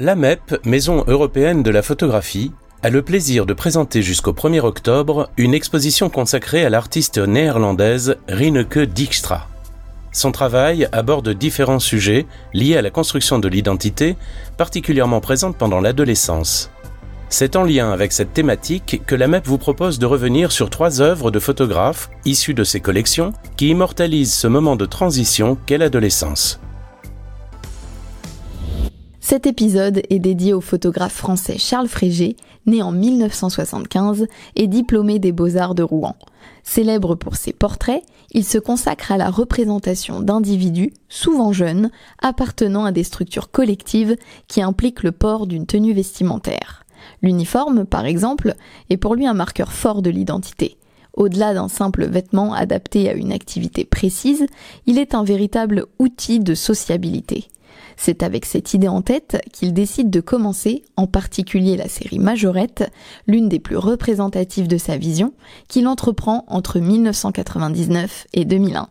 La MEP, Maison européenne de la photographie, a le plaisir de présenter jusqu'au 1er octobre une exposition consacrée à l'artiste néerlandaise Rineke Dijkstra. Son travail aborde différents sujets liés à la construction de l'identité, particulièrement présente pendant l'adolescence. C'est en lien avec cette thématique que la MEP vous propose de revenir sur trois œuvres de photographes issues de ses collections qui immortalisent ce moment de transition qu'est l'adolescence. Cet épisode est dédié au photographe français Charles Frégé, né en 1975 et diplômé des Beaux-Arts de Rouen. Célèbre pour ses portraits, il se consacre à la représentation d'individus, souvent jeunes, appartenant à des structures collectives qui impliquent le port d'une tenue vestimentaire. L'uniforme, par exemple, est pour lui un marqueur fort de l'identité. Au-delà d'un simple vêtement adapté à une activité précise, il est un véritable outil de sociabilité. C'est avec cette idée en tête qu'il décide de commencer, en particulier la série Majorette, l'une des plus représentatives de sa vision, qu'il entreprend entre 1999 et 2001.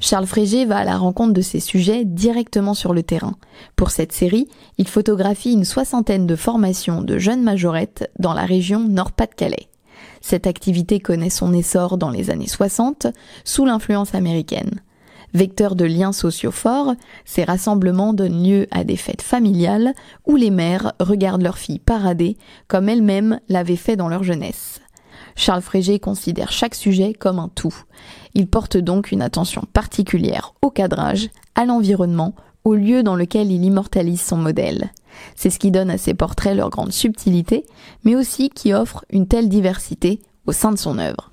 Charles Frégé va à la rencontre de ses sujets directement sur le terrain. Pour cette série, il photographie une soixantaine de formations de jeunes majorettes dans la région Nord-Pas-de-Calais. Cette activité connaît son essor dans les années 60 sous l'influence américaine. Vecteur de liens sociaux forts, ces rassemblements donnent lieu à des fêtes familiales où les mères regardent leurs filles parader comme elles-mêmes l'avaient fait dans leur jeunesse. Charles Frégé considère chaque sujet comme un tout. Il porte donc une attention particulière au cadrage, à l'environnement, au lieu dans lequel il immortalise son modèle. C'est ce qui donne à ses portraits leur grande subtilité, mais aussi qui offre une telle diversité au sein de son œuvre.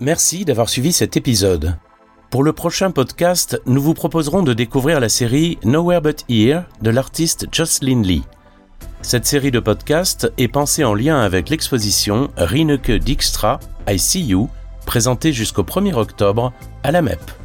Merci d'avoir suivi cet épisode. Pour le prochain podcast, nous vous proposerons de découvrir la série Nowhere But Here de l'artiste Jocelyn Lee. Cette série de podcasts est pensée en lien avec l'exposition Rineke Dijkstra I See You, présentée jusqu'au 1er octobre à la MEP.